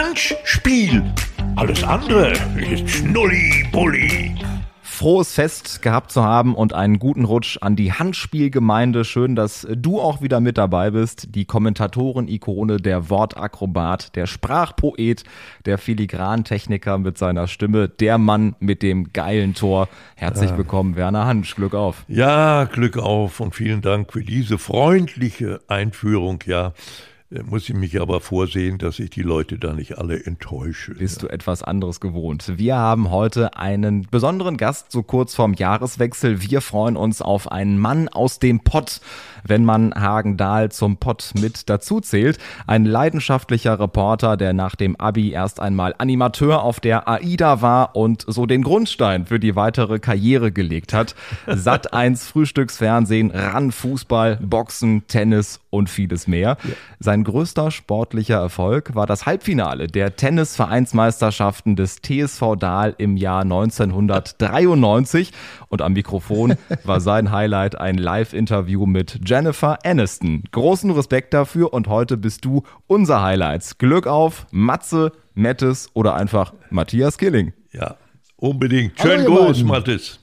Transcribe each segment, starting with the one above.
Handspiel. Alles andere ist Schnulli-Bulli frohes Fest gehabt zu haben und einen guten Rutsch an die Handspielgemeinde. Schön, dass du auch wieder mit dabei bist. Die Kommentatoren-Ikone, der Wortakrobat, der Sprachpoet, der Filigrantechniker mit seiner Stimme, der Mann mit dem geilen Tor. Herzlich willkommen, Werner Hansch. Glück auf. Ja, Glück auf und vielen Dank für diese freundliche Einführung. Ja, äh, muss ich mich aber vorsehen, dass ich die Leute da nicht alle enttäusche. Bist du etwas anderes gewohnt? Wir haben heute einen besonderen Gast, so kurz vorm Jahreswechsel. Wir freuen uns auf einen Mann aus dem Pott, wenn man Hagen-Dahl zum Pott mit dazu zählt. Ein leidenschaftlicher Reporter, der nach dem Abi erst einmal Animateur auf der AIDA war und so den Grundstein für die weitere Karriere gelegt hat. Sat 1 Frühstücksfernsehen, ran Fußball, Boxen, Tennis und vieles mehr. Sein größter sportlicher Erfolg war das Halbfinale der Tennisvereinsmeisterschaften des TSV Dahl im Jahr 1993 und am Mikrofon war sein Highlight ein Live-Interview mit Jennifer Aniston. Großen Respekt dafür und heute bist du unser Highlights. Glück auf, Matze, Mettes oder einfach Matthias Killing. Ja, unbedingt. Schönen Gruß, Mattes.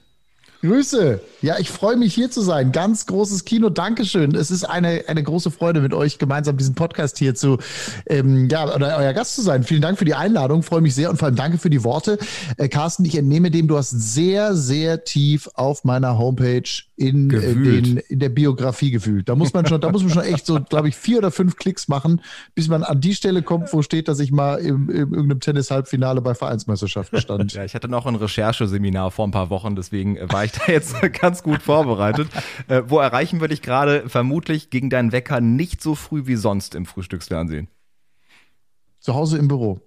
Grüße. Ja, ich freue mich hier zu sein. Ganz großes Kino. Dankeschön. Es ist eine, eine große Freude, mit euch gemeinsam diesen Podcast hier zu, ähm, ja, oder euer Gast zu sein. Vielen Dank für die Einladung. Freue mich sehr und vor allem danke für die Worte. Äh, Carsten, ich entnehme dem, du hast sehr, sehr tief auf meiner Homepage in, äh, den, in der Biografie gefühlt. Da muss man schon, da muss man schon echt so, glaube ich, vier oder fünf Klicks machen, bis man an die Stelle kommt, wo steht, dass ich mal im, im irgendeinem Tennis-Halbfinale bei Vereinsmeisterschaften stand. Ja, ich hatte noch ein Rechercheseminar vor ein paar Wochen, deswegen war ich da jetzt ganz gut vorbereitet. Äh, wo erreichen wir dich gerade vermutlich gegen deinen Wecker nicht so früh wie sonst im Frühstücksfernsehen? Zu Hause im Büro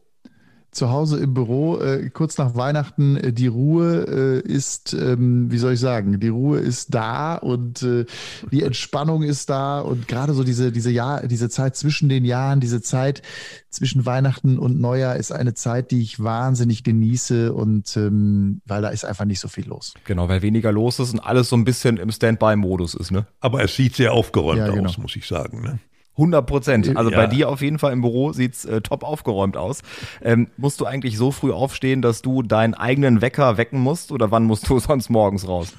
zu Hause im Büro, äh, kurz nach Weihnachten, äh, die Ruhe äh, ist, ähm, wie soll ich sagen, die Ruhe ist da und äh, die Entspannung ist da und gerade so diese, diese Jahr, diese Zeit zwischen den Jahren, diese Zeit zwischen Weihnachten und Neujahr ist eine Zeit, die ich wahnsinnig genieße und ähm, weil da ist einfach nicht so viel los. Genau, weil weniger los ist und alles so ein bisschen im Standby-Modus ist, ne? Aber es sieht sehr aufgeräumt ja, genau. aus, muss ich sagen, ne? 100 Prozent. Also ja. bei dir auf jeden Fall im Büro sieht's äh, top aufgeräumt aus. Ähm, musst du eigentlich so früh aufstehen, dass du deinen eigenen Wecker wecken musst oder wann musst du sonst morgens raus?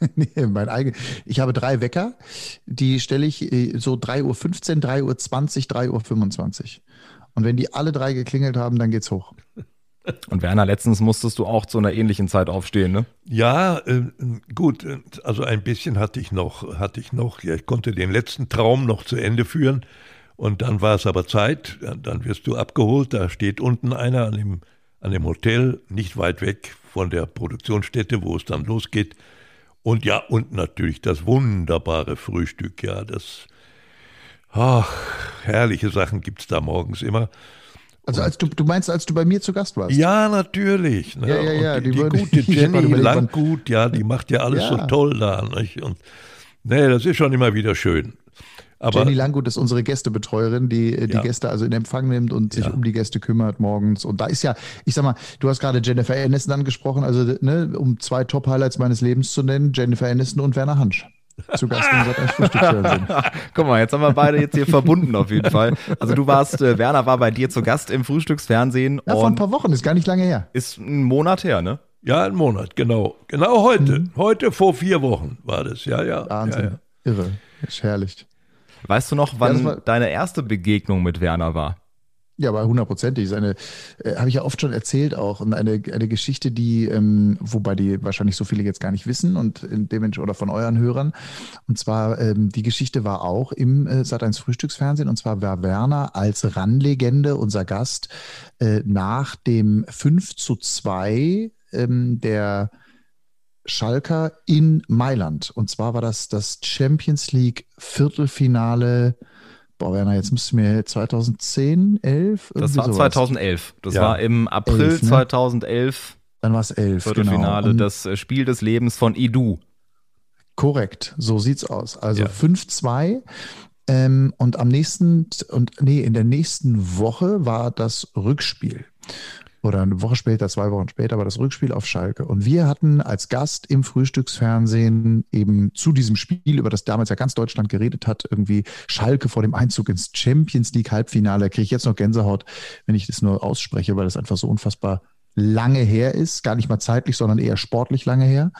nee, mein eigen. Ich habe drei Wecker, die stelle ich äh, so 3.15 Uhr, 3.20 Uhr, 3.25 Uhr. Und wenn die alle drei geklingelt haben, dann geht's hoch. Und Werner, letztens musstest du auch zu einer ähnlichen Zeit aufstehen, ne? Ja, äh, gut, also ein bisschen hatte ich noch, hatte ich noch, ja, ich konnte den letzten Traum noch zu Ende führen. Und dann war es aber Zeit, dann wirst du abgeholt, da steht unten einer an dem, an dem Hotel, nicht weit weg von der Produktionsstätte, wo es dann losgeht. Und ja, und natürlich das wunderbare Frühstück, ja, das, ach, herrliche Sachen gibt es da morgens immer. Also als du, du meinst, als du bei mir zu Gast warst? Ja, natürlich. Ne? Ja, ja, ja. Die, die, die gute Jenny Langgut, ja, die macht ja alles ja. so toll da. Nicht? Und nee, das ist schon immer wieder schön. Aber, Jenny Langgut ist unsere Gästebetreuerin, die die ja. Gäste also in Empfang nimmt und sich ja. um die Gäste kümmert morgens. Und da ist ja, ich sag mal, du hast gerade Jennifer Aniston angesprochen, also ne, um zwei Top-Highlights meines Lebens zu nennen, Jennifer Aniston und Werner Hansch zu Gast im Sat1 Frühstücksfernsehen. Guck mal, jetzt haben wir beide jetzt hier verbunden auf jeden Fall. Also du warst, äh, Werner war bei dir zu Gast im Frühstücksfernsehen. Ja, vor ein paar Wochen, ist gar nicht lange her. Ist ein Monat her, ne? Ja, ein Monat, genau. Genau heute. Mhm. Heute vor vier Wochen war das, ja, ja. Wahnsinn. Ja, ja. Irre. Ist herrlich. Weißt du noch, wann ja, deine erste Begegnung mit Werner war? Ja, aber hundertprozentig. Ist eine, äh, habe ich ja oft schon erzählt auch. Und eine, eine Geschichte, die, ähm, wobei die wahrscheinlich so viele jetzt gar nicht wissen und in dem oder von euren Hörern. Und zwar, ähm, die Geschichte war auch im äh, Sat1 Frühstücksfernsehen. Und zwar war Werner als Randlegende unser Gast äh, nach dem 5 zu 2 ähm, der Schalker in Mailand. Und zwar war das das Champions League Viertelfinale Boah, Werner, jetzt müsstest du mir 2010, 11? Das war sowas. 2011. Das ja. war im April 11, ne? 2011. Dann war es 11. Viertelfinale, genau. das äh, Spiel des Lebens von Idu. Korrekt, so sieht's aus. Also ja. 5-2. Ähm, und am nächsten, und nee, in der nächsten Woche war das Rückspiel. Oder eine Woche später, zwei Wochen später war das Rückspiel auf Schalke. Und wir hatten als Gast im Frühstücksfernsehen eben zu diesem Spiel, über das damals ja ganz Deutschland geredet hat, irgendwie Schalke vor dem Einzug ins Champions League Halbfinale. Kriege ich jetzt noch Gänsehaut, wenn ich das nur ausspreche, weil das einfach so unfassbar lange her ist. Gar nicht mal zeitlich, sondern eher sportlich lange her.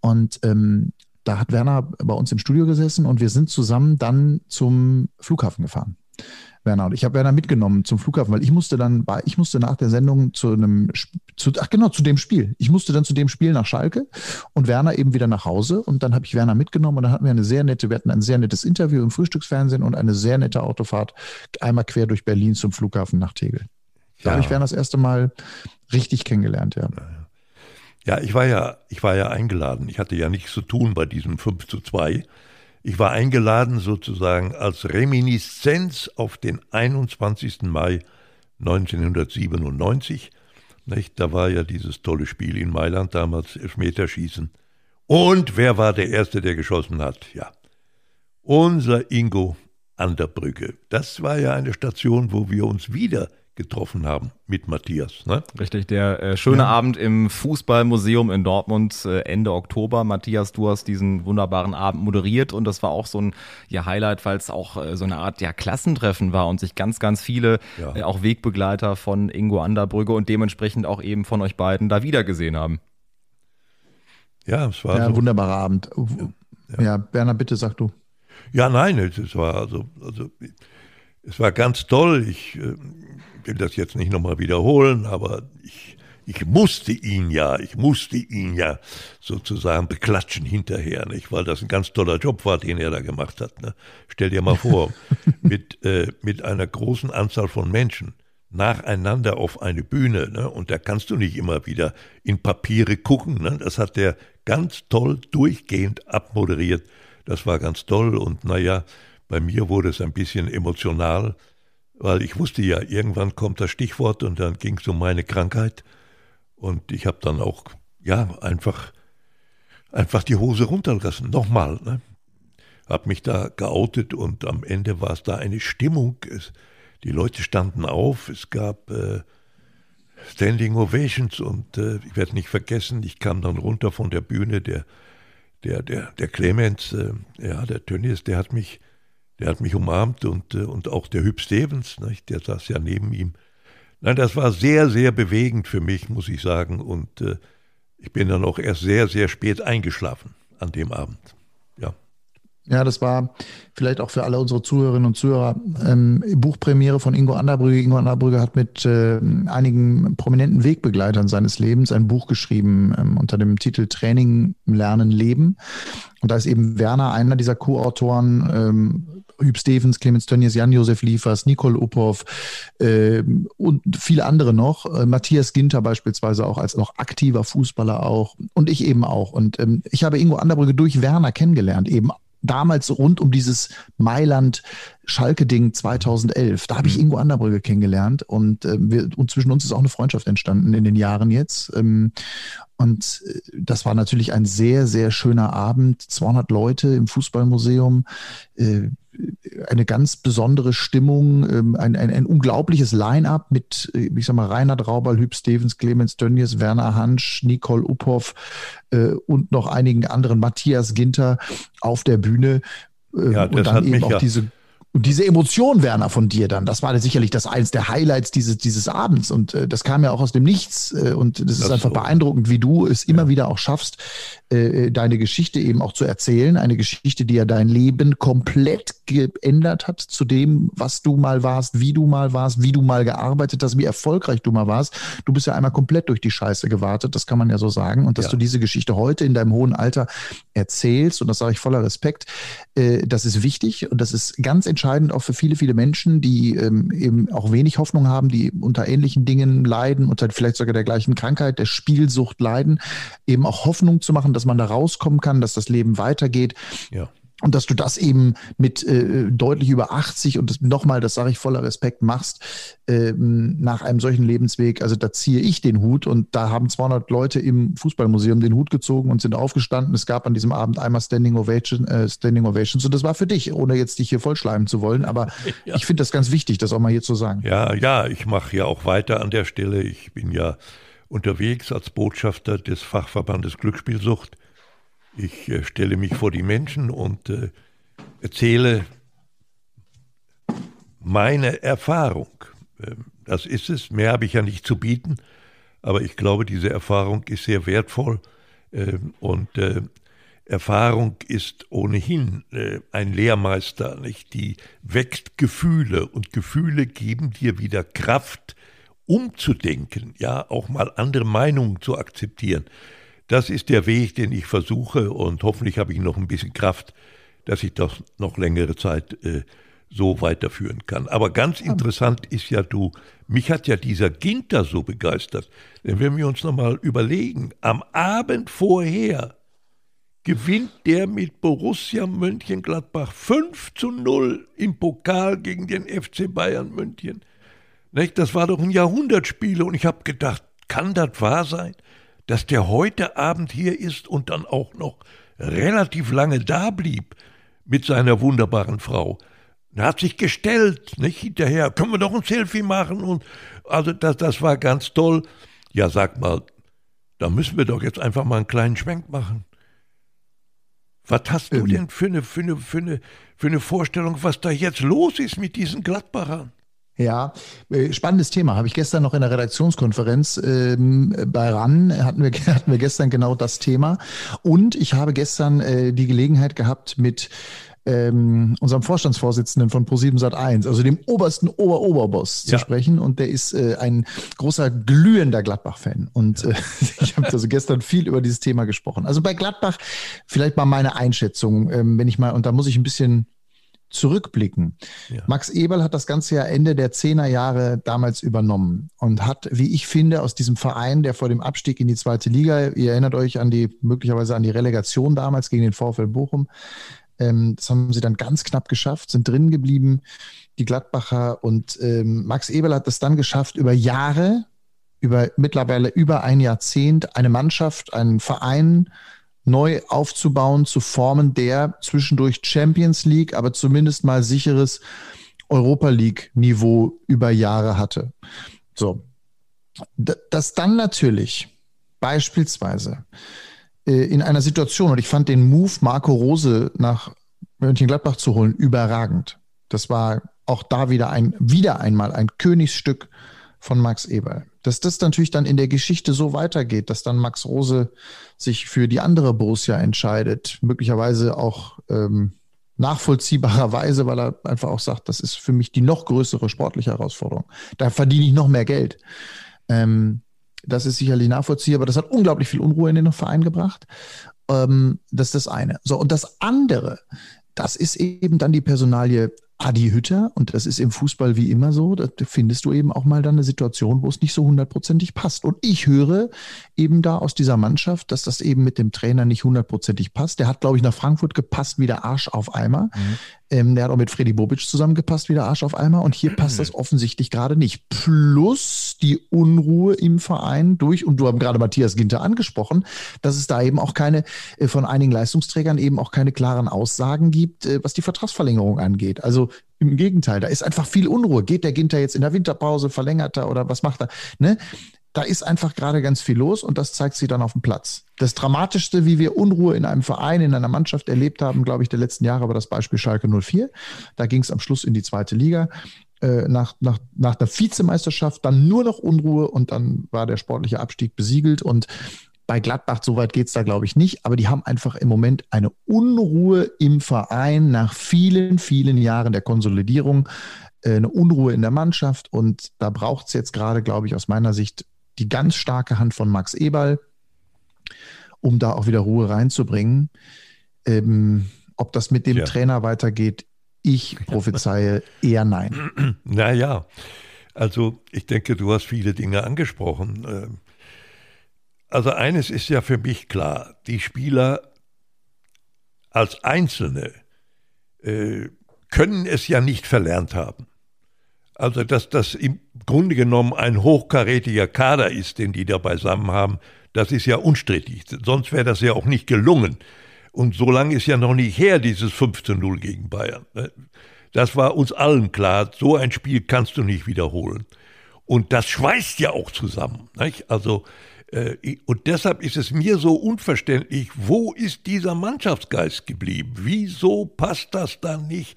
Und ähm, da hat Werner bei uns im Studio gesessen und wir sind zusammen dann zum Flughafen gefahren. Werner. Und ich habe Werner mitgenommen zum Flughafen, weil ich musste dann, ich musste nach der Sendung zu einem, zu, ach genau, zu dem Spiel. Ich musste dann zu dem Spiel nach Schalke und Werner eben wieder nach Hause. Und dann habe ich Werner mitgenommen und dann hatten wir eine sehr nette, wir hatten ein sehr nettes Interview im Frühstücksfernsehen und eine sehr nette Autofahrt einmal quer durch Berlin zum Flughafen nach Tegel. Da ja. habe ich Werner das erste Mal richtig kennengelernt, ja. Ja, ich war ja, ich war ja eingeladen. Ich hatte ja nichts zu tun bei diesem 5 zu 2. Ich war eingeladen sozusagen als Reminiszenz auf den 21. Mai 1997. Nicht? Da war ja dieses tolle Spiel in Mailand damals, Elfmeterschießen. Und wer war der Erste, der geschossen hat? Ja, unser Ingo Anderbrücke. Das war ja eine Station, wo wir uns wieder getroffen haben mit Matthias. Ne? Richtig, der äh, schöne ja. Abend im Fußballmuseum in Dortmund äh, Ende Oktober. Matthias, du hast diesen wunderbaren Abend moderiert und das war auch so ein ja, Highlight, weil es auch äh, so eine Art ja, Klassentreffen war und sich ganz, ganz viele ja. Äh, auch Wegbegleiter von Ingo Anderbrügge und dementsprechend auch eben von euch beiden da wiedergesehen haben. Ja, es war ja, so. ein wunderbarer Abend. Ja, ja. Berner, bitte sag du. Ja, nein, es war also, also es war ganz toll. Ich äh, will das jetzt nicht nochmal wiederholen, aber ich, ich musste ihn ja, ich musste ihn ja sozusagen beklatschen hinterher, nicht? weil das ein ganz toller Job war, den er da gemacht hat. Ne? Stell dir mal vor, mit, äh, mit einer großen Anzahl von Menschen nacheinander auf eine Bühne, ne? und da kannst du nicht immer wieder in Papiere gucken. Ne? Das hat der ganz toll durchgehend abmoderiert. Das war ganz toll und naja, bei mir wurde es ein bisschen emotional weil ich wusste ja, irgendwann kommt das Stichwort und dann ging es um meine Krankheit. Und ich habe dann auch, ja, einfach, einfach die Hose runtergelassen. Nochmal, ne? Hab mich da geoutet und am Ende war es da eine Stimmung. Es, die Leute standen auf, es gab äh, Standing Ovations und äh, ich werde nicht vergessen, ich kam dann runter von der Bühne, der, der, der, der Clemens, äh, ja, der Tönnies, der hat mich der hat mich umarmt und, äh, und auch der Hüb Stevens, nicht, der saß ja neben ihm. Nein, das war sehr, sehr bewegend für mich, muss ich sagen. Und äh, ich bin dann auch erst sehr, sehr spät eingeschlafen an dem Abend. Ja. Ja, das war vielleicht auch für alle unsere Zuhörerinnen und Zuhörer ähm, Buchpremiere von Ingo Anderbrügge. Ingo Anderbrügge hat mit äh, einigen prominenten Wegbegleitern seines Lebens ein Buch geschrieben ähm, unter dem Titel Training, Lernen, Leben. Und da ist eben Werner einer dieser Co-Autoren. Ähm, Hüb Stevens, Clemens Tönnies, Jan-Josef Liefers, Nicole Uphoff äh, und viele andere noch. Äh, Matthias Ginter beispielsweise auch als noch aktiver Fußballer auch und ich eben auch. Und ähm, ich habe Ingo Anderbrügge durch Werner kennengelernt, eben damals rund um dieses Mailand-Schalke-Ding 2011. Da habe ich mhm. Ingo Anderbrügge kennengelernt und, äh, wir, und zwischen uns ist auch eine Freundschaft entstanden in den Jahren jetzt. Ähm, und äh, das war natürlich ein sehr, sehr schöner Abend. 200 Leute im Fußballmuseum. Äh, eine ganz besondere Stimmung, ähm, ein, ein, ein unglaubliches Line-up mit, äh, ich sag mal, Reinhard Rauber, Hüb Stevens, Clemens Dönjes, Werner Hansch, Nicole Uphoff äh, und noch einigen anderen, Matthias Ginter auf der Bühne. Äh, ja, und dann eben auch ja diese und diese Emotion, Werner, von dir dann, das war sicherlich das eins der Highlights dieses, dieses Abends. Und äh, das kam ja auch aus dem Nichts. Äh, und das, das ist einfach so. beeindruckend, wie du es immer wieder auch schaffst, äh, deine Geschichte eben auch zu erzählen. Eine Geschichte, die ja dein Leben komplett geändert hat zu dem, was du mal warst, wie du mal warst, wie du mal gearbeitet hast, wie erfolgreich du mal warst. Du bist ja einmal komplett durch die Scheiße gewartet, das kann man ja so sagen. Und dass ja. du diese Geschichte heute in deinem hohen Alter erzählst, und das sage ich voller Respekt, äh, das ist wichtig und das ist ganz entscheidend auch für viele, viele Menschen, die ähm, eben auch wenig Hoffnung haben, die unter ähnlichen Dingen leiden, unter vielleicht sogar der gleichen Krankheit, der Spielsucht leiden, eben auch Hoffnung zu machen, dass man da rauskommen kann, dass das Leben weitergeht. Ja. Und dass du das eben mit äh, deutlich über 80 und nochmal, das sage ich voller Respekt, machst ähm, nach einem solchen Lebensweg. Also da ziehe ich den Hut und da haben 200 Leute im Fußballmuseum den Hut gezogen und sind aufgestanden. Es gab an diesem Abend einmal Standing, Ovation, äh, Standing Ovations und das war für dich, ohne jetzt dich hier vollschleimen zu wollen. Aber ja. ich finde das ganz wichtig, das auch mal hier zu sagen. Ja, ja, ich mache ja auch weiter an der Stelle. Ich bin ja unterwegs als Botschafter des Fachverbandes Glücksspielsucht ich äh, stelle mich vor die Menschen und äh, erzähle meine Erfahrung. Ähm, das ist es. Mehr habe ich ja nicht zu bieten. Aber ich glaube, diese Erfahrung ist sehr wertvoll. Ähm, und äh, Erfahrung ist ohnehin äh, ein Lehrmeister, nicht? Die weckt Gefühle und Gefühle geben dir wieder Kraft, umzudenken, ja, auch mal andere Meinungen zu akzeptieren. Das ist der Weg, den ich versuche und hoffentlich habe ich noch ein bisschen Kraft, dass ich das noch längere Zeit äh, so weiterführen kann. Aber ganz interessant ist ja du, mich hat ja dieser Ginter so begeistert. Denn wenn wir uns nochmal überlegen, am Abend vorher gewinnt der mit Borussia Mönchengladbach 5 zu 0 im Pokal gegen den FC Bayern München. Das war doch ein Jahrhundertspiel und ich habe gedacht, kann das wahr sein? Dass der heute Abend hier ist und dann auch noch relativ lange da blieb mit seiner wunderbaren Frau. Er hat sich gestellt, nicht hinterher, können wir doch ein Selfie machen und also das, das war ganz toll. Ja, sag mal, da müssen wir doch jetzt einfach mal einen kleinen Schwenk machen. Was hast du ähm. denn für eine, für, eine, für, eine, für eine Vorstellung, was da jetzt los ist mit diesen Gladbachern? Ja, äh, spannendes Thema. Habe ich gestern noch in der Redaktionskonferenz ähm, bei RAN, hatten wir, hatten wir gestern genau das Thema. Und ich habe gestern äh, die Gelegenheit gehabt, mit ähm, unserem Vorstandsvorsitzenden von Pro7 Sat1, also dem obersten Ober-Oberboss, ja. zu sprechen. Und der ist äh, ein großer, glühender Gladbach-Fan. Und äh, ich habe also gestern viel über dieses Thema gesprochen. Also bei Gladbach vielleicht mal meine Einschätzung, ähm, wenn ich mal, und da muss ich ein bisschen zurückblicken. Ja. Max Eberl hat das Ganze ja Ende der Zehnerjahre damals übernommen und hat, wie ich finde, aus diesem Verein, der vor dem Abstieg in die zweite Liga, ihr erinnert euch an die, möglicherweise an die Relegation damals gegen den VfL Bochum, ähm, das haben sie dann ganz knapp geschafft, sind drin geblieben, die Gladbacher und ähm, Max Eberl hat es dann geschafft, über Jahre, über mittlerweile über ein Jahrzehnt, eine Mannschaft, einen Verein neu aufzubauen, zu formen, der zwischendurch Champions League, aber zumindest mal sicheres Europa League-Niveau über Jahre hatte. So. Das dann natürlich beispielsweise äh, in einer Situation, und ich fand den Move, Marco Rose nach Mönchengladbach zu holen, überragend. Das war auch da wieder ein, wieder einmal ein Königsstück von Max Eberl. Dass das natürlich dann in der Geschichte so weitergeht, dass dann Max Rose sich für die andere Borussia entscheidet, möglicherweise auch ähm, nachvollziehbarerweise, weil er einfach auch sagt, das ist für mich die noch größere sportliche Herausforderung. Da verdiene ich noch mehr Geld. Ähm, das ist sicherlich nachvollziehbar, das hat unglaublich viel Unruhe in den Verein gebracht. Ähm, das ist das eine. So, und das andere, das ist eben dann die Personalie Adi Hütter, und das ist im Fußball wie immer so, da findest du eben auch mal dann eine Situation, wo es nicht so hundertprozentig passt. Und ich höre eben da aus dieser Mannschaft, dass das eben mit dem Trainer nicht hundertprozentig passt. Der hat, glaube ich, nach Frankfurt gepasst wie der Arsch auf Eimer. Mhm. Ähm, der hat auch mit Freddy Bobic zusammengepasst wie der Arsch auf Eimer. Und hier passt das offensichtlich gerade nicht. Plus die Unruhe im Verein durch, und du hast gerade Matthias Ginter angesprochen, dass es da eben auch keine, äh, von einigen Leistungsträgern eben auch keine klaren Aussagen gibt, äh, was die Vertragsverlängerung angeht. Also im Gegenteil, da ist einfach viel Unruhe. Geht der Ginter jetzt in der Winterpause, verlängert er oder was macht er? Ne? Da ist einfach gerade ganz viel los und das zeigt sich dann auf dem Platz. Das Dramatischste, wie wir Unruhe in einem Verein, in einer Mannschaft erlebt haben, glaube ich, der letzten Jahre war das Beispiel Schalke 04. Da ging es am Schluss in die zweite Liga. Äh, nach, nach, nach der Vizemeisterschaft dann nur noch Unruhe und dann war der sportliche Abstieg besiegelt und bei Gladbach, so weit geht es da, glaube ich, nicht, aber die haben einfach im Moment eine Unruhe im Verein nach vielen, vielen Jahren der Konsolidierung, äh, eine Unruhe in der Mannschaft und da braucht es jetzt gerade, glaube ich, aus meiner Sicht die ganz starke Hand von Max Eberl, um da auch wieder Ruhe reinzubringen. Ähm, ob das mit dem ja. Trainer weitergeht, ich prophezeie eher nein. Naja, also ich denke, du hast viele Dinge angesprochen. Also eines ist ja für mich klar, die Spieler als Einzelne äh, können es ja nicht verlernt haben. Also, dass das im Grunde genommen ein hochkarätiger Kader ist, den die da beisammen haben, das ist ja unstrittig. Sonst wäre das ja auch nicht gelungen. Und so lange ist ja noch nicht her, dieses 15-0 gegen Bayern. Ne? Das war uns allen klar. So ein Spiel kannst du nicht wiederholen. Und das schweißt ja auch zusammen. Nicht? Also, und deshalb ist es mir so unverständlich, wo ist dieser Mannschaftsgeist geblieben? Wieso passt das dann nicht?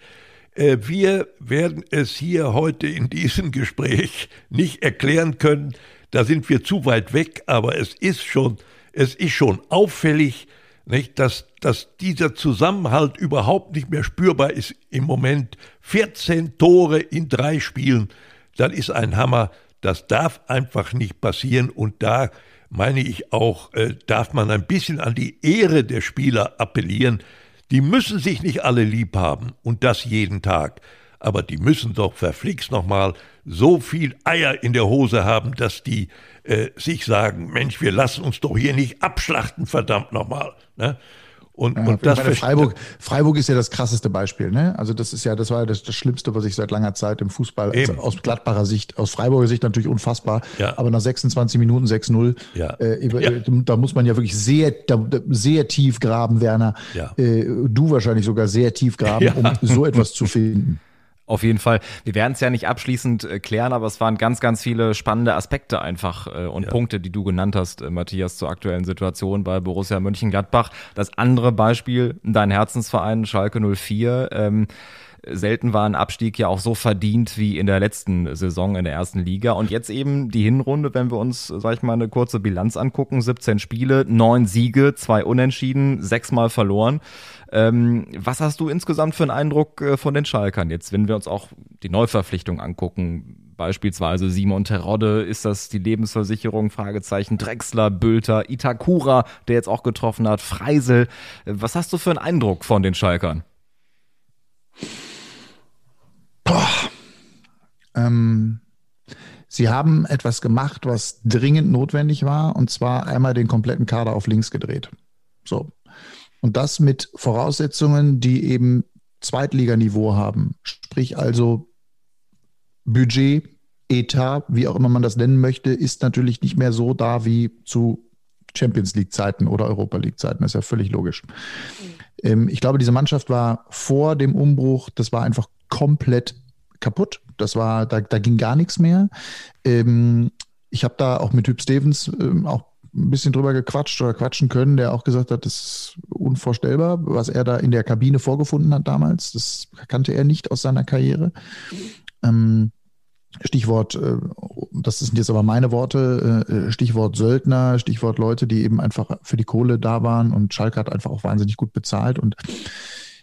Äh, wir werden es hier heute in diesem Gespräch nicht erklären können. Da sind wir zu weit weg, aber es ist schon, es ist schon auffällig, nicht, dass, dass dieser Zusammenhalt überhaupt nicht mehr spürbar ist im Moment. 14 Tore in drei Spielen, das ist ein Hammer. Das darf einfach nicht passieren und da meine ich auch, äh, darf man ein bisschen an die Ehre der Spieler appellieren. Die müssen sich nicht alle lieb haben und das jeden Tag. Aber die müssen doch verflixt nochmal so viel Eier in der Hose haben, dass die äh, sich sagen, Mensch, wir lassen uns doch hier nicht abschlachten, verdammt nochmal. Ne? Und, ja, und das Freiburg, Freiburg ist ja das krasseste Beispiel. Ne? Also das ist ja, das war das, das Schlimmste, was ich seit langer Zeit im Fußball also aus Gladbacher Sicht, aus Freiburger Sicht natürlich unfassbar. Ja. Aber nach 26 Minuten 6-0, ja. äh, ja. da muss man ja wirklich sehr, da, sehr tief graben, Werner. Äh, du wahrscheinlich sogar sehr tief graben, um so etwas zu finden. Auf jeden Fall. Wir werden es ja nicht abschließend äh, klären, aber es waren ganz, ganz viele spannende Aspekte einfach äh, und ja. Punkte, die du genannt hast, äh, Matthias, zur aktuellen Situation bei Borussia Mönchengladbach. Das andere Beispiel, dein Herzensverein Schalke 04. Ähm, selten war ein Abstieg ja auch so verdient wie in der letzten Saison in der ersten Liga. Und jetzt eben die Hinrunde, wenn wir uns, sag ich mal, eine kurze Bilanz angucken. 17 Spiele, neun Siege, zwei Unentschieden, sechsmal verloren. Ähm, was hast du insgesamt für einen Eindruck äh, von den Schalkern jetzt, wenn wir uns auch die Neuverpflichtung angucken? Beispielsweise Simon Terodde, ist das die Lebensversicherung? Fragezeichen. Drexler, Bülter, Itakura, der jetzt auch getroffen hat, Freisel. Was hast du für einen Eindruck von den Schalkern? Boah. Ähm, sie haben etwas gemacht, was dringend notwendig war, und zwar einmal den kompletten Kader auf links gedreht. So. Und das mit Voraussetzungen, die eben Zweitliganiveau haben. Sprich also Budget, Etat, wie auch immer man das nennen möchte, ist natürlich nicht mehr so da wie zu Champions League Zeiten oder Europa League Zeiten. Das ist ja völlig logisch. Ähm, ich glaube, diese Mannschaft war vor dem Umbruch, das war einfach komplett kaputt. Das war, da, da ging gar nichts mehr. Ähm, ich habe da auch mit Hüb Stevens ähm, auch ein bisschen drüber gequatscht oder quatschen können, der auch gesagt hat, das ist unvorstellbar, was er da in der Kabine vorgefunden hat damals. Das kannte er nicht aus seiner Karriere. Ähm, Stichwort, äh, das sind jetzt aber meine Worte, äh, Stichwort Söldner, Stichwort Leute, die eben einfach für die Kohle da waren und Schalke hat einfach auch wahnsinnig gut bezahlt und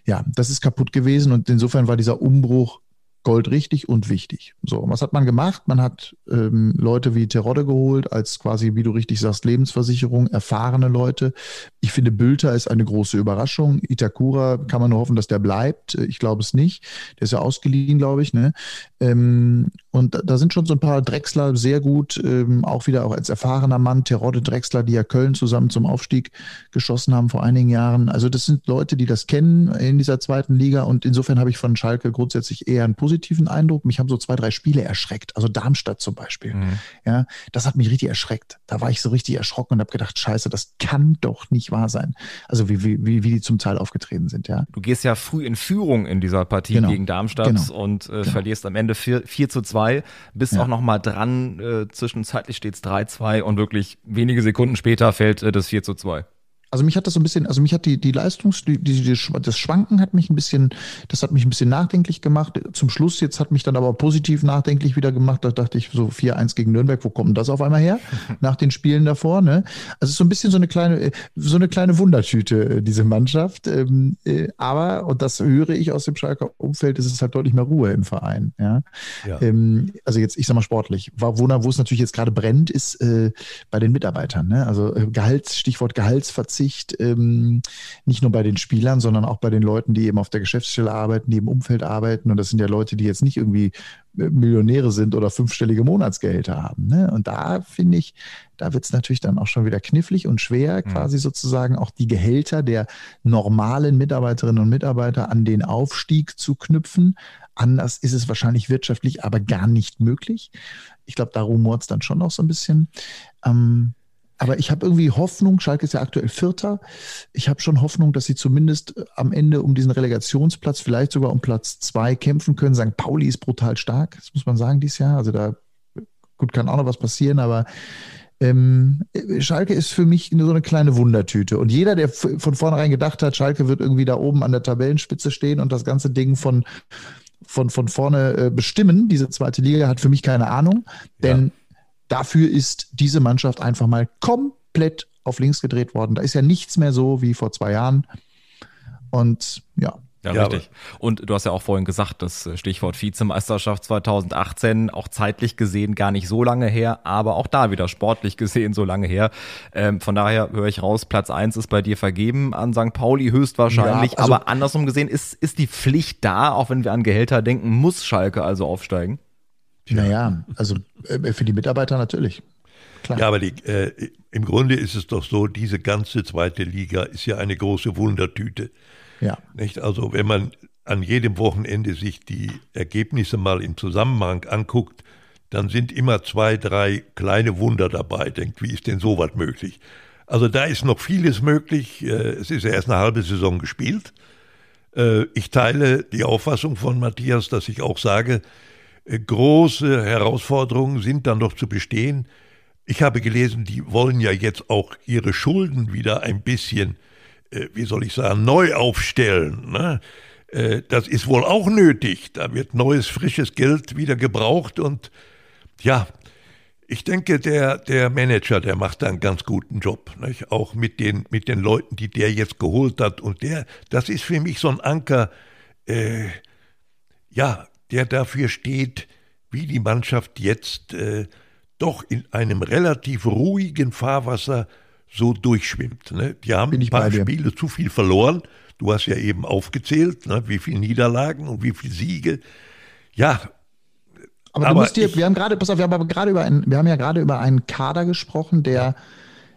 ja, das ist kaputt gewesen und insofern war dieser Umbruch goldrichtig und wichtig. So, was hat man gemacht? Man hat ähm, Leute wie Terodde geholt, als quasi, wie du richtig sagst, Lebensversicherung, erfahrene Leute. Ich finde, Bülter ist eine große Überraschung. Itakura kann man nur hoffen, dass der bleibt. Ich glaube es nicht. Der ist ja ausgeliehen, glaube ich. Ne? Ähm, und da sind schon so ein paar Drechsler sehr gut, ähm, auch wieder auch als erfahrener Mann, Terodde Drechsler, die ja Köln zusammen zum Aufstieg geschossen haben vor einigen Jahren. Also das sind Leute, die das kennen in dieser zweiten Liga und insofern habe ich von Schalke grundsätzlich eher einen positiven Eindruck. Mich haben so zwei, drei Spiele erschreckt, also Darmstadt zum Beispiel. Mhm. Ja, das hat mich richtig erschreckt. Da war ich so richtig erschrocken und habe gedacht, scheiße, das kann doch nicht wahr sein. Also wie, wie, wie, die zum Teil aufgetreten sind, ja. Du gehst ja früh in Führung in dieser Partie genau. gegen Darmstadt genau. und äh, genau. verlierst am Ende 4, 4 zu 2, bist ja. auch noch mal dran, äh, zwischenzeitlich steht es 3-2 und wirklich wenige Sekunden später fällt äh, das 4 zu 2. Also mich hat das so ein bisschen, also mich hat die, die Leistungs, die, die, das Schwanken hat mich ein bisschen, das hat mich ein bisschen nachdenklich gemacht. Zum Schluss jetzt hat mich dann aber positiv nachdenklich wieder gemacht. Da dachte ich so 4-1 gegen Nürnberg, wo kommt denn das auf einmal her? Nach den Spielen davor, ne? Also es ist so ein bisschen so eine kleine, so eine kleine Wundertüte, äh, diese Mannschaft. Ähm, äh, aber, und das höre ich aus dem Schalker Umfeld, ist es halt deutlich mehr Ruhe im Verein, ja. ja. Ähm, also jetzt, ich sag mal sportlich. Wo, wo es natürlich jetzt gerade brennt, ist äh, bei den Mitarbeitern, ne? Also Gehalts, Stichwort Gehaltsverzicht Weitsicht, ähm, nicht nur bei den Spielern, sondern auch bei den Leuten, die eben auf der Geschäftsstelle arbeiten, die im Umfeld arbeiten. Und das sind ja Leute, die jetzt nicht irgendwie äh, Millionäre sind oder fünfstellige Monatsgehälter haben. Ne? Und da finde ich, da wird es natürlich dann auch schon wieder knifflig und schwer, mhm. quasi sozusagen auch die Gehälter der normalen Mitarbeiterinnen und Mitarbeiter an den Aufstieg zu knüpfen. Anders ist es wahrscheinlich wirtschaftlich aber gar nicht möglich. Ich glaube, da rumort es dann schon noch so ein bisschen. Ähm, aber ich habe irgendwie Hoffnung, Schalke ist ja aktuell Vierter. Ich habe schon Hoffnung, dass sie zumindest äh, am Ende um diesen Relegationsplatz, vielleicht sogar um Platz zwei kämpfen können. St. Pauli ist brutal stark, das muss man sagen, dieses Jahr. Also da gut kann auch noch was passieren, aber ähm, Schalke ist für mich so eine kleine Wundertüte. Und jeder, der von vornherein gedacht hat, Schalke wird irgendwie da oben an der Tabellenspitze stehen und das ganze Ding von, von, von vorne äh, bestimmen, diese zweite Liga, hat für mich keine Ahnung. Denn ja dafür ist diese Mannschaft einfach mal komplett auf links gedreht worden. Da ist ja nichts mehr so wie vor zwei Jahren. Und ja. Ja, ja richtig. Und du hast ja auch vorhin gesagt, das Stichwort Vizemeisterschaft 2018, auch zeitlich gesehen gar nicht so lange her, aber auch da wieder sportlich gesehen so lange her. Ähm, von daher höre ich raus, Platz eins ist bei dir vergeben an St. Pauli höchstwahrscheinlich. Ja, also, aber andersrum gesehen, ist, ist die Pflicht da, auch wenn wir an Gehälter denken, muss Schalke also aufsteigen? Naja, also äh, für die Mitarbeiter natürlich. Klar. Ja, aber die, äh, im Grunde ist es doch so, diese ganze zweite Liga ist ja eine große Wundertüte. Ja. Nicht? Also wenn man an jedem Wochenende sich die Ergebnisse mal im Zusammenhang anguckt, dann sind immer zwei, drei kleine Wunder dabei. Denkt, wie ist denn sowas möglich? Also da ist noch vieles möglich. Äh, es ist ja erst eine halbe Saison gespielt. Äh, ich teile die Auffassung von Matthias, dass ich auch sage, große Herausforderungen sind dann noch zu bestehen. Ich habe gelesen, die wollen ja jetzt auch ihre Schulden wieder ein bisschen, äh, wie soll ich sagen, neu aufstellen. Ne? Äh, das ist wohl auch nötig. Da wird neues, frisches Geld wieder gebraucht und ja, ich denke, der, der Manager, der macht da einen ganz guten Job. Nicht? Auch mit den, mit den Leuten, die der jetzt geholt hat. Und der, das ist für mich so ein Anker, äh, ja, der dafür steht, wie die Mannschaft jetzt äh, doch in einem relativ ruhigen Fahrwasser so durchschwimmt. Ne? Die haben ein paar Spiele zu viel verloren. Du hast ja eben aufgezählt, ne? wie viele Niederlagen und wie viele Siege. Ja. Aber, aber du musst dir, ich, wir haben gerade, pass auf, wir haben gerade über einen, wir haben ja gerade über einen Kader gesprochen, der,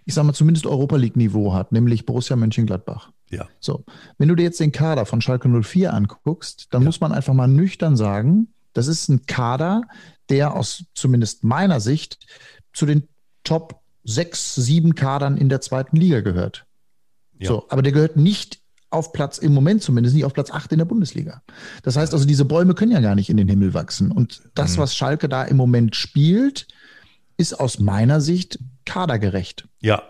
ich sag mal, zumindest Europa League-Niveau hat, nämlich Borussia Mönchengladbach. Ja. So, wenn du dir jetzt den Kader von Schalke 04 anguckst, dann ja. muss man einfach mal nüchtern sagen, das ist ein Kader, der aus zumindest meiner Sicht zu den Top 6, 7 Kadern in der zweiten Liga gehört. Ja. So, aber der gehört nicht auf Platz, im Moment zumindest nicht auf Platz 8 in der Bundesliga. Das heißt also, diese Bäume können ja gar nicht in den Himmel wachsen. Und das, mhm. was Schalke da im Moment spielt, ist aus meiner Sicht kadergerecht. Ja.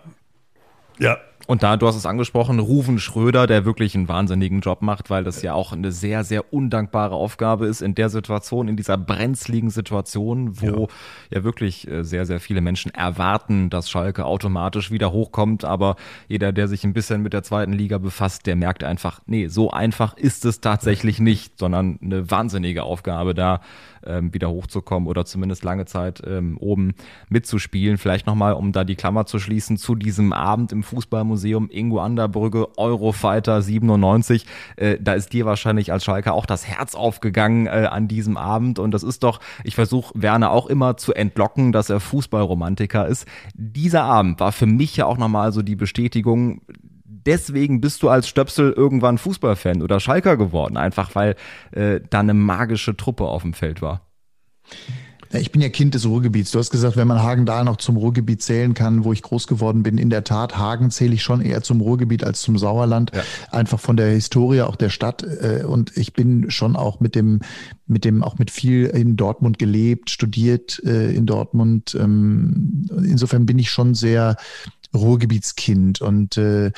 Ja, und da, du hast es angesprochen, Ruven Schröder, der wirklich einen wahnsinnigen Job macht, weil das ja auch eine sehr, sehr undankbare Aufgabe ist in der Situation, in dieser brenzligen Situation, wo ja, ja wirklich äh, sehr, sehr viele Menschen erwarten, dass Schalke automatisch wieder hochkommt. Aber jeder, der sich ein bisschen mit der zweiten Liga befasst, der merkt einfach, nee, so einfach ist es tatsächlich nicht, sondern eine wahnsinnige Aufgabe da ähm, wieder hochzukommen oder zumindest lange Zeit ähm, oben mitzuspielen. Vielleicht nochmal, um da die Klammer zu schließen, zu diesem Abend im Fußballmuseum Ingo Anderbrügge, Eurofighter 97. Äh, da ist dir wahrscheinlich als Schalker auch das Herz aufgegangen äh, an diesem Abend und das ist doch, ich versuche Werner auch immer zu entlocken, dass er Fußballromantiker ist. Dieser Abend war für mich ja auch nochmal so die Bestätigung, deswegen bist du als Stöpsel irgendwann Fußballfan oder Schalker geworden, einfach weil äh, da eine magische Truppe auf dem Feld war. Ja, ich bin ja Kind des Ruhrgebiets. Du hast gesagt, wenn man Hagen da noch zum Ruhrgebiet zählen kann, wo ich groß geworden bin, in der Tat, Hagen zähle ich schon eher zum Ruhrgebiet als zum Sauerland. Ja. Einfach von der Historie auch der Stadt. Äh, und ich bin schon auch mit dem, mit dem, auch mit viel in Dortmund gelebt, studiert äh, in Dortmund. Ähm, insofern bin ich schon sehr Ruhrgebietskind und äh,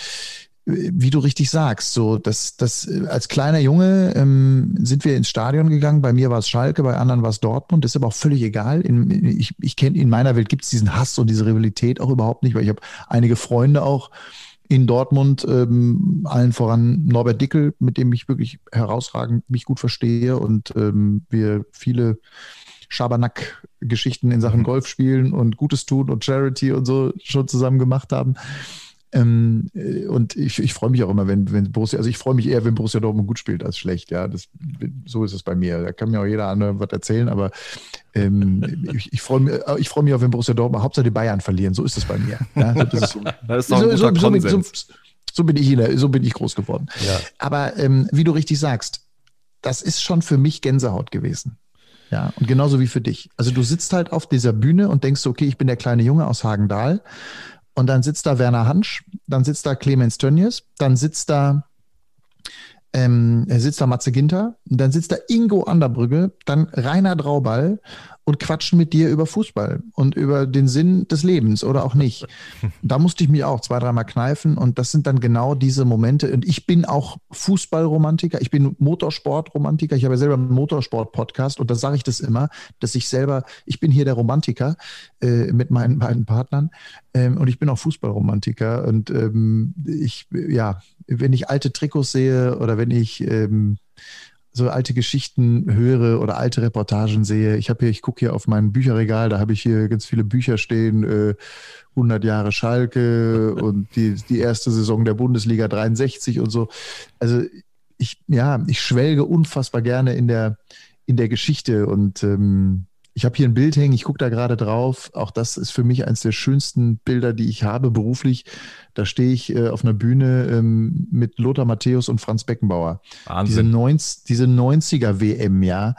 wie du richtig sagst, so dass das als kleiner Junge ähm, sind wir ins Stadion gegangen. Bei mir war es Schalke, bei anderen war es Dortmund. Das ist aber auch völlig egal. In, ich ich kenne in meiner Welt gibt es diesen Hass und diese Rivalität auch überhaupt nicht, weil ich habe einige Freunde auch in Dortmund, ähm, allen voran Norbert Dickel, mit dem ich wirklich herausragend mich gut verstehe und ähm, wir viele Schabernack-Geschichten in Sachen mhm. Golf spielen und Gutes tun und Charity und so schon zusammen gemacht haben. Ähm, äh, und ich, ich freue mich auch immer, wenn, wenn Borussia, also ich freue mich eher, wenn Borussia Dortmund gut spielt als schlecht. Ja, das, so ist es bei mir. Da kann mir auch jeder andere was erzählen, aber ähm, ich, ich freue mich, äh, ich mich auch, wenn Borussia Dortmund Hauptsache die Bayern verlieren. So ist es bei mir. Ja, das ist so, das ist doch ein so, so, so, so, bin ich, so bin ich groß geworden. Ja. Aber ähm, wie du richtig sagst, das ist schon für mich Gänsehaut gewesen. Ja, und genauso wie für dich. Also du sitzt halt auf dieser Bühne und denkst, okay, ich bin der kleine Junge aus Hagendahl. Und dann sitzt da Werner Hansch, dann sitzt da Clemens Tönnies, dann sitzt da ähm, sitzt da Matze Ginter, dann sitzt da Ingo Anderbrügge, dann Rainer Drauball und quatschen mit dir über Fußball und über den Sinn des Lebens oder auch nicht. Da musste ich mich auch zwei, dreimal kneifen und das sind dann genau diese Momente. Und ich bin auch Fußballromantiker, ich bin Motorsportromantiker, ich habe ja selber einen Motorsport-Podcast und da sage ich das immer, dass ich selber, ich bin hier der Romantiker äh, mit meinen beiden Partnern ähm, und ich bin auch Fußballromantiker und ähm, ich, ja, wenn ich alte Trikots sehe oder wenn ich ähm, so alte Geschichten höre oder alte Reportagen sehe. Ich habe hier, ich gucke hier auf mein Bücherregal, da habe ich hier ganz viele Bücher stehen, äh, 100 Jahre Schalke und die, die erste Saison der Bundesliga 63 und so. Also ich, ja, ich schwelge unfassbar gerne in der, in der Geschichte und ähm, ich habe hier ein Bild hängen, ich gucke da gerade drauf. Auch das ist für mich eines der schönsten Bilder, die ich habe beruflich. Da stehe ich äh, auf einer Bühne ähm, mit Lothar Matthäus und Franz Beckenbauer. Wahnsinn. Diese, 90, diese 90er WM, ja.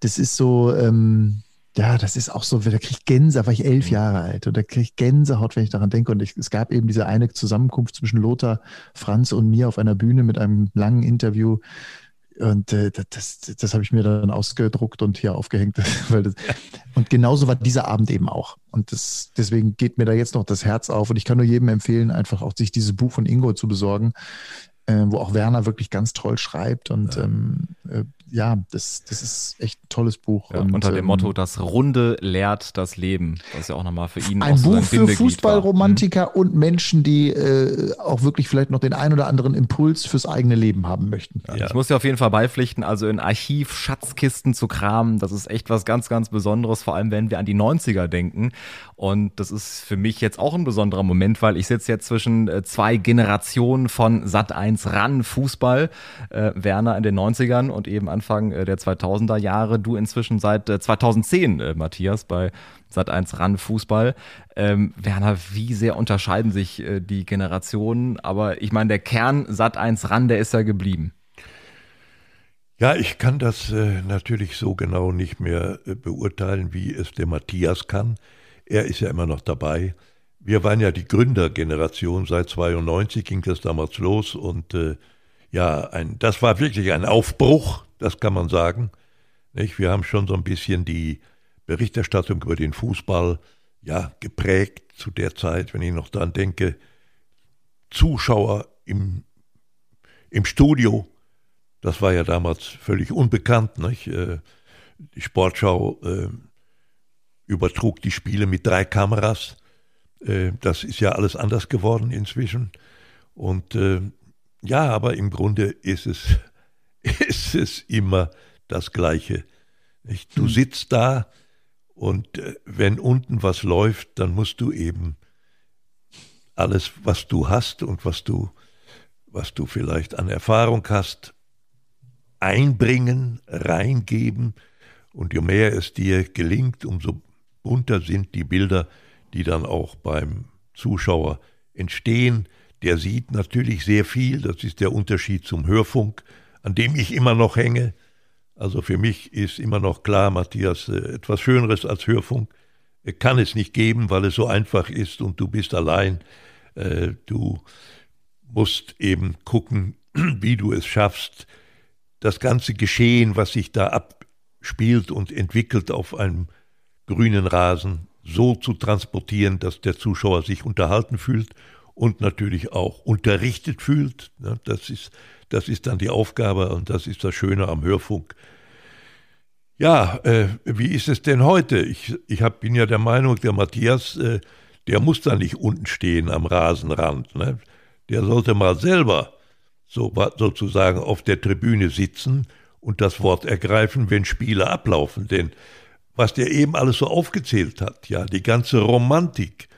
Das ist so, ähm, ja, das ist auch so, da kriege ich Gänsehaut, war ich elf mhm. Jahre alt und da kriege ich Gänsehaut, wenn ich daran denke. Und ich, es gab eben diese eine Zusammenkunft zwischen Lothar, Franz und mir auf einer Bühne mit einem langen Interview und äh, das, das habe ich mir dann ausgedruckt und hier aufgehängt. das, und genauso war dieser Abend eben auch. Und das, deswegen geht mir da jetzt noch das Herz auf. Und ich kann nur jedem empfehlen, einfach auch sich dieses Buch von Ingo zu besorgen, äh, wo auch Werner wirklich ganz toll schreibt. Und ja. ähm, äh, ja, das, das ist echt ein tolles Buch. Ja, und, unter dem ähm, Motto, das Runde lehrt das Leben. Das ist ja auch nochmal für ihn ein Buch für Fußballromantiker mhm. und Menschen, die äh, auch wirklich vielleicht noch den ein oder anderen Impuls fürs eigene Leben haben möchten. Ja, ich muss dir auf jeden Fall beipflichten, also in Archiv Schatzkisten zu kramen, das ist echt was ganz, ganz Besonderes, vor allem wenn wir an die 90er denken. Und das ist für mich jetzt auch ein besonderer Moment, weil ich sitze jetzt zwischen äh, zwei Generationen von Sat 1 ran Fußball, äh, Werner in den 90ern und eben an Anfang äh, der 2000er Jahre, du inzwischen seit 2010, äh, äh, Matthias, bei Sat1 RAN Fußball. Ähm, Werner, wie sehr unterscheiden sich die Generationen? Aber ich meine, der Kern Sat1 RAN, der ist ja geblieben. Ja, ich kann das äh, natürlich so genau nicht mehr äh, beurteilen, wie es der Matthias kann. Er ist ja immer noch dabei. Wir waren ja die Gründergeneration. Seit 92 ging das damals los und äh, ja, ein, das war wirklich ein Aufbruch das kann man sagen. Nicht? Wir haben schon so ein bisschen die Berichterstattung über den Fußball ja, geprägt zu der Zeit, wenn ich noch daran denke, Zuschauer im, im Studio, das war ja damals völlig unbekannt. Nicht? Äh, die Sportschau äh, übertrug die Spiele mit drei Kameras. Äh, das ist ja alles anders geworden inzwischen. Und äh, ja, aber im Grunde ist es ist es immer das Gleiche. Nicht? Du hm. sitzt da und äh, wenn unten was läuft, dann musst du eben alles, was du hast und was du, was du vielleicht an Erfahrung hast, einbringen, reingeben. Und je mehr es dir gelingt, umso bunter sind die Bilder, die dann auch beim Zuschauer entstehen. Der sieht natürlich sehr viel, das ist der Unterschied zum Hörfunk an dem ich immer noch hänge. Also für mich ist immer noch klar, Matthias, äh, etwas Schöneres als Hörfunk kann es nicht geben, weil es so einfach ist und du bist allein. Äh, du musst eben gucken, wie du es schaffst, das ganze Geschehen, was sich da abspielt und entwickelt auf einem grünen Rasen, so zu transportieren, dass der Zuschauer sich unterhalten fühlt und natürlich auch unterrichtet fühlt. Das ist das ist dann die Aufgabe und das ist das Schöne am Hörfunk. Ja, äh, wie ist es denn heute? Ich, ich hab, bin ja der Meinung, der Matthias, äh, der muss da nicht unten stehen am Rasenrand. Ne? Der sollte mal selber so, sozusagen auf der Tribüne sitzen und das Wort ergreifen, wenn Spiele ablaufen. Denn was der eben alles so aufgezählt hat, ja, die ganze Romantik,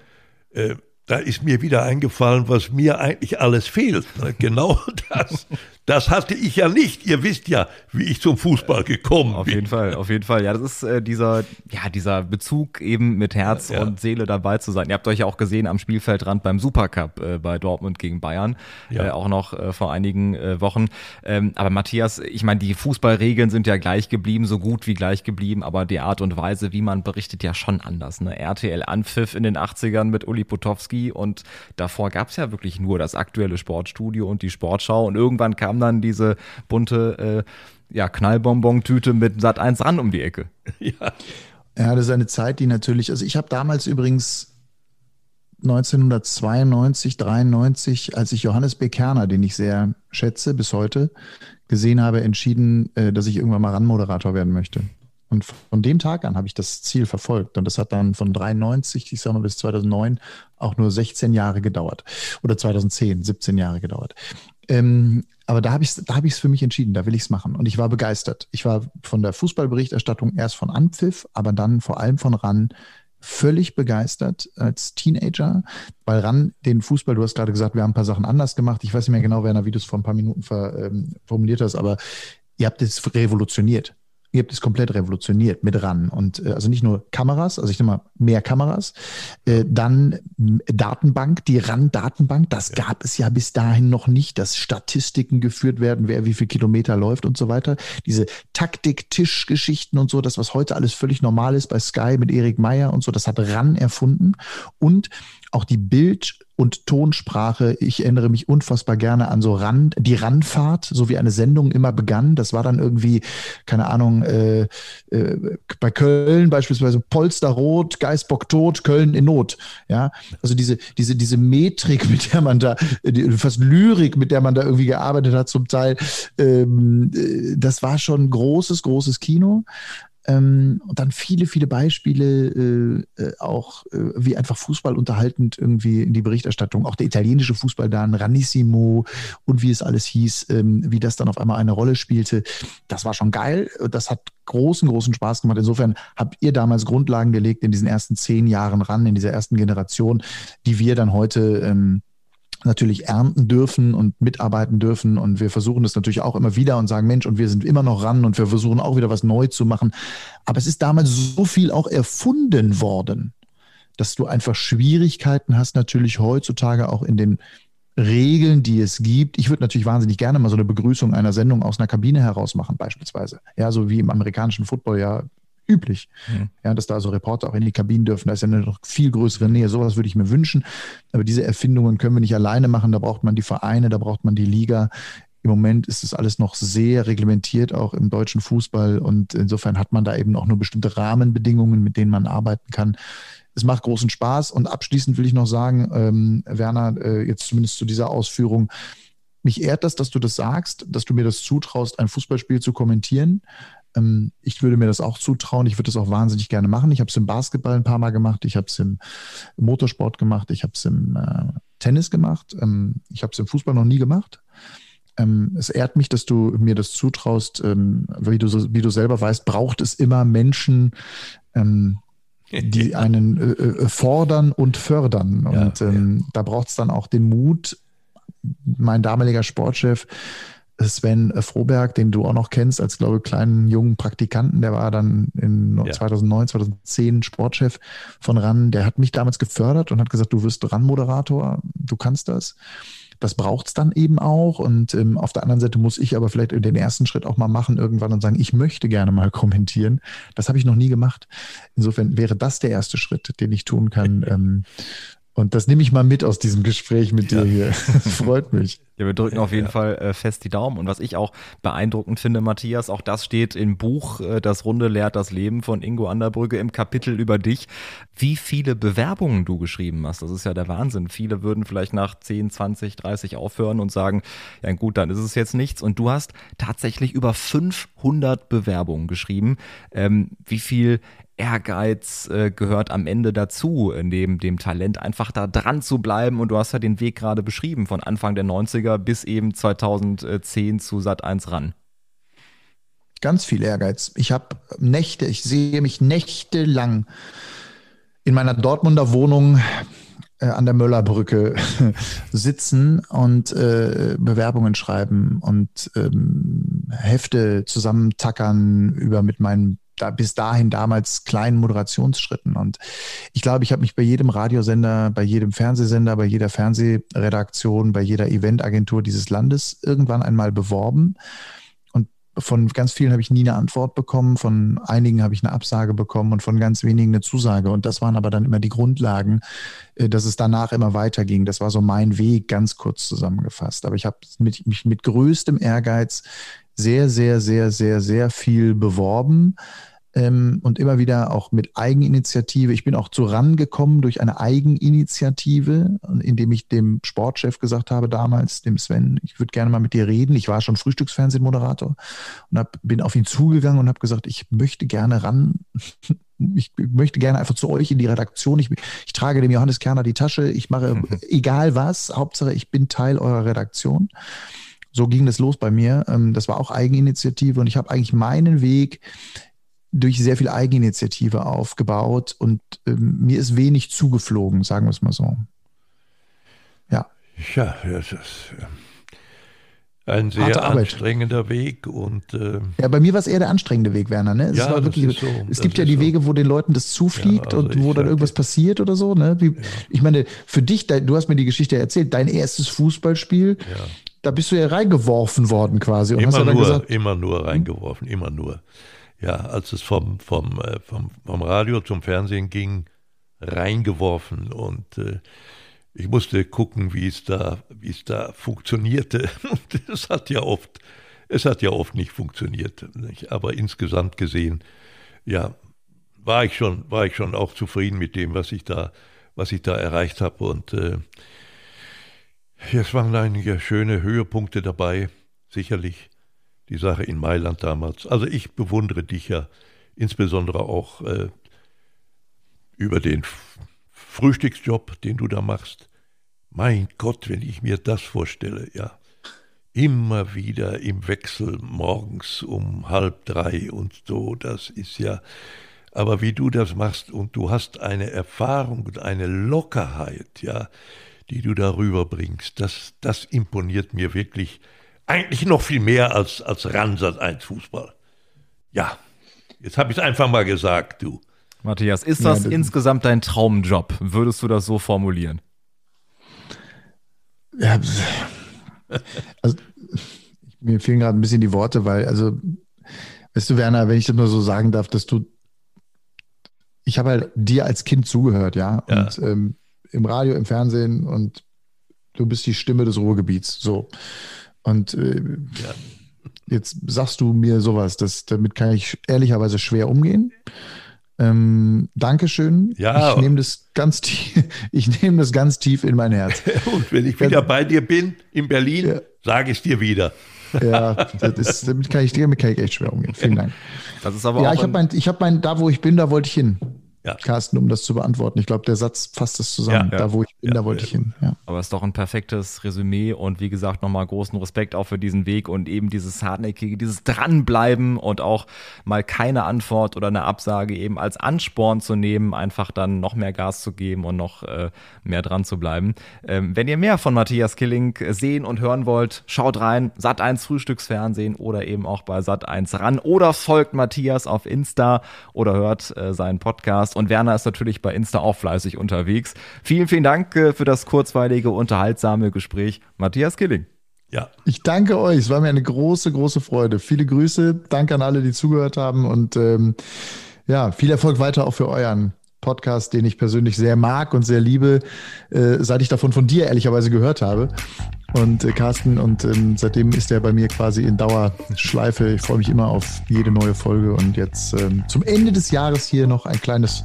äh, da ist mir wieder eingefallen, was mir eigentlich alles fehlt. Genau das. Das hatte ich ja nicht. Ihr wisst ja, wie ich zum Fußball gekommen auf bin. Auf jeden Fall, auf jeden Fall. Ja, das ist äh, dieser, ja, dieser Bezug eben mit Herz ja, ja. und Seele dabei zu sein. Ihr habt euch ja auch gesehen am Spielfeldrand beim Supercup äh, bei Dortmund gegen Bayern, ja. äh, auch noch äh, vor einigen äh, Wochen. Ähm, aber Matthias, ich meine, die Fußballregeln sind ja gleich geblieben, so gut wie gleich geblieben, aber die Art und Weise, wie man berichtet, ja schon anders. Ne? RTL Anpfiff in den 80ern mit Uli Potowski und davor gab es ja wirklich nur das aktuelle Sportstudio und die Sportschau und irgendwann kam dann diese bunte äh, ja, Knallbonbon-Tüte mit Sat 1 ran um die Ecke. Ja. Ja, das ist eine Zeit, die natürlich, also ich habe damals übrigens 1992, 93, als ich Johannes B. Kerner, den ich sehr schätze bis heute, gesehen habe, entschieden, äh, dass ich irgendwann mal RAN-Moderator werden möchte. Und von dem Tag an habe ich das Ziel verfolgt. Und das hat dann von 93, ich sage mal, bis 2009 auch nur 16 Jahre gedauert. Oder 2010, 17 Jahre gedauert. Ähm, aber da habe ich es hab für mich entschieden, da will ich es machen. Und ich war begeistert. Ich war von der Fußballberichterstattung erst von Anpfiff, aber dann vor allem von RAN völlig begeistert als Teenager, weil RAN den Fußball, du hast gerade gesagt, wir haben ein paar Sachen anders gemacht. Ich weiß nicht mehr genau, Werner, wie du es vor ein paar Minuten ver, ähm, formuliert hast, aber ihr habt es revolutioniert ihr habt es komplett revolutioniert mit ran. Und äh, also nicht nur Kameras, also ich nehme mal mehr Kameras, äh, dann Datenbank, die RAN-Datenbank, das ja. gab es ja bis dahin noch nicht, dass Statistiken geführt werden, wer wie viel Kilometer läuft und so weiter. Diese Taktik-Tisch-Geschichten und so, das, was heute alles völlig normal ist bei Sky mit Erik Meyer und so, das hat RAN erfunden. Und auch die Bild- und Tonsprache. Ich erinnere mich unfassbar gerne an so Rand, die Randfahrt, so wie eine Sendung immer begann. Das war dann irgendwie, keine Ahnung, äh, äh, bei Köln beispielsweise Polsterrot, Geisbock tot, Köln in Not. Ja, also diese, diese, diese Metrik, mit der man da, die, fast Lyrik, mit der man da irgendwie gearbeitet hat zum Teil, ähm, äh, das war schon großes, großes Kino. Ähm, und dann viele, viele Beispiele äh, äh, auch, äh, wie einfach Fußball unterhaltend irgendwie in die Berichterstattung, auch der italienische Fußball dann, Ranissimo und wie es alles hieß, ähm, wie das dann auf einmal eine Rolle spielte. Das war schon geil. Das hat großen, großen Spaß gemacht. Insofern habt ihr damals Grundlagen gelegt in diesen ersten zehn Jahren ran, in dieser ersten Generation, die wir dann heute ähm, natürlich ernten dürfen und mitarbeiten dürfen. Und wir versuchen das natürlich auch immer wieder und sagen, Mensch, und wir sind immer noch ran und wir versuchen auch wieder was neu zu machen. Aber es ist damals so viel auch erfunden worden, dass du einfach Schwierigkeiten hast, natürlich heutzutage auch in den Regeln, die es gibt. Ich würde natürlich wahnsinnig gerne mal so eine Begrüßung einer Sendung aus einer Kabine heraus machen, beispielsweise. Ja, so wie im amerikanischen Football ja üblich. Mhm. Ja, dass da also Reporter auch in die Kabinen dürfen. Da ist ja eine noch viel größere Nähe. Sowas würde ich mir wünschen. Aber diese Erfindungen können wir nicht alleine machen. Da braucht man die Vereine, da braucht man die Liga. Im Moment ist das alles noch sehr reglementiert, auch im deutschen Fußball. Und insofern hat man da eben auch nur bestimmte Rahmenbedingungen, mit denen man arbeiten kann. Es macht großen Spaß. Und abschließend will ich noch sagen, ähm, Werner, äh, jetzt zumindest zu dieser Ausführung, mich ehrt das, dass du das sagst, dass du mir das zutraust, ein Fußballspiel zu kommentieren. Ähm, ich würde mir das auch zutrauen. Ich würde das auch wahnsinnig gerne machen. Ich habe es im Basketball ein paar Mal gemacht. Ich habe es im Motorsport gemacht. Ich habe es im äh, Tennis gemacht. Ähm, ich habe es im Fußball noch nie gemacht. Ähm, es ehrt mich, dass du mir das zutraust. Ähm, wie, du wie du selber weißt, braucht es immer Menschen, ähm, die einen äh, äh, fordern und fördern. Und ja, ähm, ja. da braucht es dann auch den Mut. Mein damaliger Sportchef Sven Froberg, den du auch noch kennst, als, glaube ich, kleinen jungen Praktikanten, der war dann in ja. 2009, 2010 Sportchef von RAN, der hat mich damals gefördert und hat gesagt, du wirst RAN-Moderator, du kannst das. Das braucht es dann eben auch. Und ähm, auf der anderen Seite muss ich aber vielleicht den ersten Schritt auch mal machen irgendwann und sagen, ich möchte gerne mal kommentieren. Das habe ich noch nie gemacht. Insofern wäre das der erste Schritt, den ich tun kann. ähm, und das nehme ich mal mit aus diesem Gespräch mit ja. dir hier. freut mich. Ja, wir drücken auf jeden ja. Fall äh, fest die Daumen. Und was ich auch beeindruckend finde, Matthias, auch das steht im Buch äh, Das Runde lehrt das Leben von Ingo Anderbrügge im Kapitel über dich. Wie viele Bewerbungen du geschrieben hast, das ist ja der Wahnsinn. Viele würden vielleicht nach 10, 20, 30 aufhören und sagen, ja gut, dann ist es jetzt nichts. Und du hast tatsächlich über 500 Bewerbungen geschrieben. Ähm, wie viel Ehrgeiz äh, gehört am Ende dazu, neben dem Talent einfach da dran zu bleiben. Und du hast ja den Weg gerade beschrieben, von Anfang der 90er bis eben 2010 zu Sat 1 ran. Ganz viel Ehrgeiz. Ich habe Nächte, ich sehe mich nächtelang in meiner Dortmunder Wohnung äh, an der Möllerbrücke sitzen und äh, Bewerbungen schreiben und ähm, Hefte zusammentackern über mit meinen da, bis dahin damals kleinen Moderationsschritten. Und ich glaube, ich habe mich bei jedem Radiosender, bei jedem Fernsehsender, bei jeder Fernsehredaktion, bei jeder Eventagentur dieses Landes irgendwann einmal beworben. Und von ganz vielen habe ich nie eine Antwort bekommen, von einigen habe ich eine Absage bekommen und von ganz wenigen eine Zusage. Und das waren aber dann immer die Grundlagen, äh, dass es danach immer weiterging. Das war so mein Weg, ganz kurz zusammengefasst. Aber ich habe mich mit größtem Ehrgeiz sehr, sehr, sehr, sehr, sehr viel beworben ähm, und immer wieder auch mit Eigeninitiative. Ich bin auch zu RAN gekommen durch eine Eigeninitiative, indem ich dem Sportchef gesagt habe damals, dem Sven, ich würde gerne mal mit dir reden. Ich war schon Frühstücksfernsehmoderator und hab, bin auf ihn zugegangen und habe gesagt, ich möchte gerne RAN ich möchte gerne einfach zu euch in die Redaktion. Ich, ich trage dem Johannes Kerner die Tasche. Ich mache mhm. egal was. Hauptsache, ich bin Teil eurer Redaktion so ging das los bei mir. Ähm, das war auch Eigeninitiative und ich habe eigentlich meinen Weg durch sehr viel Eigeninitiative aufgebaut und ähm, mir ist wenig zugeflogen, sagen wir es mal so. Ja. Ja, das ist äh, ein sehr anstrengender Weg und äh, ja, bei mir war es eher der anstrengende Weg, Werner. Ne? Es, ja, wirklich, so, es gibt ja die so. Wege, wo den Leuten das zufliegt ja, also und wo dann irgendwas passiert oder so. Ne? Wie, ja. Ich meine, für dich, du hast mir die Geschichte erzählt, dein erstes Fußballspiel. Da bist du ja reingeworfen worden quasi. Und immer ja nur, gesagt, immer nur reingeworfen, immer nur. Ja, als es vom, vom, äh, vom, vom Radio zum Fernsehen ging, reingeworfen und äh, ich musste gucken, wie es da, wie es da funktionierte. Und es hat ja oft, es hat ja oft nicht funktioniert. Nicht? Aber insgesamt gesehen, ja, war ich schon, war ich schon auch zufrieden mit dem, was ich da, was ich da erreicht habe und äh, es waren einige schöne Höhepunkte dabei, sicherlich. Die Sache in Mailand damals. Also ich bewundere dich ja insbesondere auch äh, über den Frühstücksjob, den du da machst. Mein Gott, wenn ich mir das vorstelle, ja. Immer wieder im Wechsel morgens um halb drei und so, das ist ja, aber wie du das machst und du hast eine Erfahrung und eine Lockerheit, ja, die du darüber bringst. Das, das imponiert mir wirklich eigentlich noch viel mehr als, als Ransat 1 Fußball. Ja, jetzt habe ich es einfach mal gesagt, du. Matthias, ist das, ja, insgesamt dein Traumjob? Würdest du das so formulieren? Ja, also mir fehlen gerade ein bisschen die Worte, weil, also, weißt du, Werner, wenn ich das mal so sagen darf, dass du, ich habe halt dir als Kind zugehört, ja, ja. und ähm, im Radio, im Fernsehen und du bist die Stimme des Ruhrgebiets. So. Und äh, ja. jetzt sagst du mir sowas, das, damit kann ich ehrlicherweise schwer umgehen. Ähm, Dankeschön. Ja. Ich nehme das ganz tief, ich nehme das ganz tief in mein Herz. Und wenn ich wieder bei dir bin in Berlin, ja. sage ich dir wieder. Ja, ist, damit kann ich damit kann ich echt schwer umgehen. Vielen Dank. Das ist aber ja, auch ich habe mein, ich habe mein, da wo ich bin, da wollte ich hin ja. Carsten, um das zu beantworten. Ich glaube, der Satz fasst es zusammen. Ja, da, wo ich bin, ja, da wollte ich hin. Aber es ist doch ein perfektes Resümee und wie gesagt, nochmal großen Respekt auch für diesen Weg und eben dieses hartnäckige, dieses Dranbleiben und auch mal keine Antwort oder eine Absage eben als Ansporn zu nehmen, einfach dann noch mehr Gas zu geben und noch äh, mehr dran zu bleiben. Ähm, wenn ihr mehr von Matthias Killing sehen und hören wollt, schaut rein, Sat1 Frühstücksfernsehen oder eben auch bei Sat1 ran oder folgt Matthias auf Insta oder hört äh, seinen Podcast und Werner ist natürlich bei Insta auch fleißig unterwegs. Vielen, vielen Dank äh, für das kurzweilige, unterhaltsame Gespräch. Matthias Killing. Ja. Ich danke euch. Es war mir eine große, große Freude. Viele Grüße. Danke an alle, die zugehört haben. Und ähm, ja, viel Erfolg weiter auch für euren Podcast, den ich persönlich sehr mag und sehr liebe, äh, seit ich davon von dir ehrlicherweise gehört habe. Und äh, Carsten, und ähm, seitdem ist er bei mir quasi in Dauerschleife. Ich freue mich immer auf jede neue Folge. Und jetzt ähm, zum Ende des Jahres hier noch ein kleines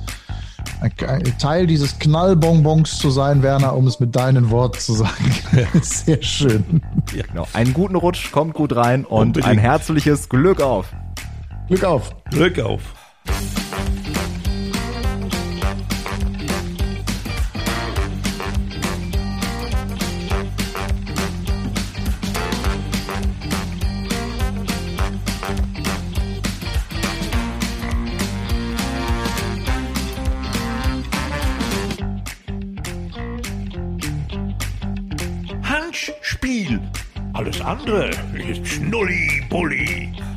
ein, ein Teil dieses Knallbonbons zu sein, Werner, um es mit deinen Worten zu sagen. Sehr schön. Ja, genau. Einen guten Rutsch, kommt gut rein und Unbedingt. ein herzliches Glück auf. Glück auf. Glück auf. Schnulli-Bulli.